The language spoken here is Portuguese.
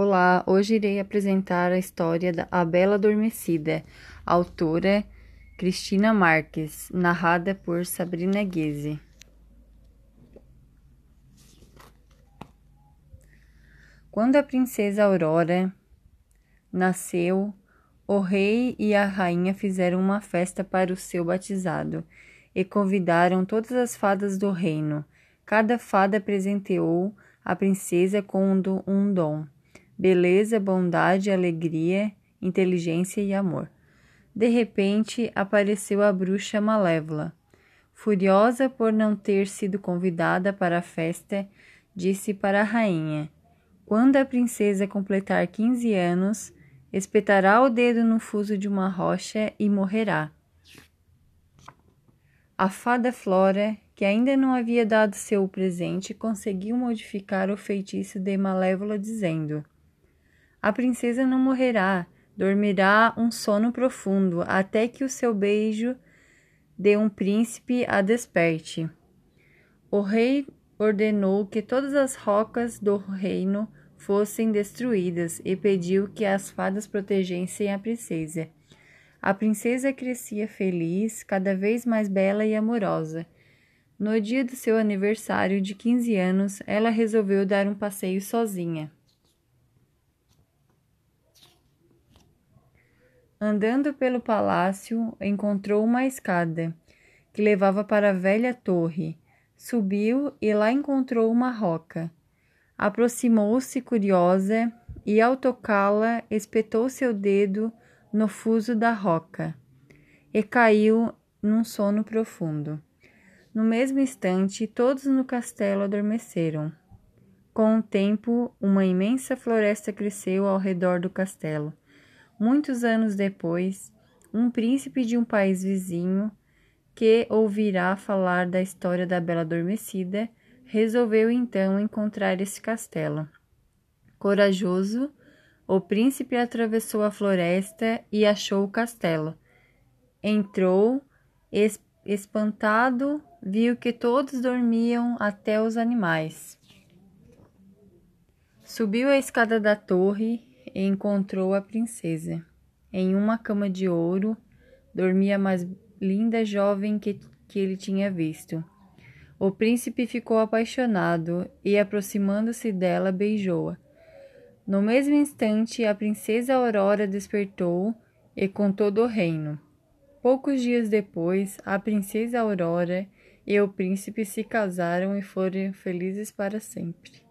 Olá, hoje irei apresentar a história da A Bela Adormecida, autora Cristina Marques, narrada por Sabrina Guise. Quando a princesa Aurora nasceu, o rei e a rainha fizeram uma festa para o seu batizado e convidaram todas as fadas do reino. Cada fada presenteou a princesa com um dom beleza, bondade, alegria, inteligência e amor. De repente apareceu a bruxa malévola. Furiosa por não ter sido convidada para a festa, disse para a rainha: Quando a princesa completar quinze anos, espetará o dedo no fuso de uma rocha e morrerá. A fada Flora, que ainda não havia dado seu presente, conseguiu modificar o feitiço de Malévola, dizendo: a princesa não morrerá, dormirá um sono profundo, até que o seu beijo de um príncipe a desperte. O rei ordenou que todas as rocas do reino fossem destruídas e pediu que as fadas protegessem a princesa. A princesa crescia feliz, cada vez mais bela e amorosa. No dia do seu aniversário de 15 anos, ela resolveu dar um passeio sozinha. Andando pelo palácio, encontrou uma escada que levava para a velha torre. Subiu e lá encontrou uma roca. Aproximou-se curiosa e, ao tocá-la, espetou seu dedo no fuso da roca e caiu num sono profundo. No mesmo instante, todos no castelo adormeceram. Com o tempo, uma imensa floresta cresceu ao redor do castelo. Muitos anos depois, um príncipe de um país vizinho, que ouvirá falar da história da Bela Adormecida, resolveu então encontrar esse castelo. Corajoso, o príncipe atravessou a floresta e achou o castelo. Entrou, es espantado, viu que todos dormiam, até os animais. Subiu a escada da torre e encontrou a princesa. Em uma cama de ouro dormia a mais linda jovem que, que ele tinha visto. O príncipe ficou apaixonado e, aproximando-se dela, beijou-a. No mesmo instante, a princesa Aurora despertou e contou do reino. Poucos dias depois, a princesa Aurora e o príncipe se casaram e foram felizes para sempre.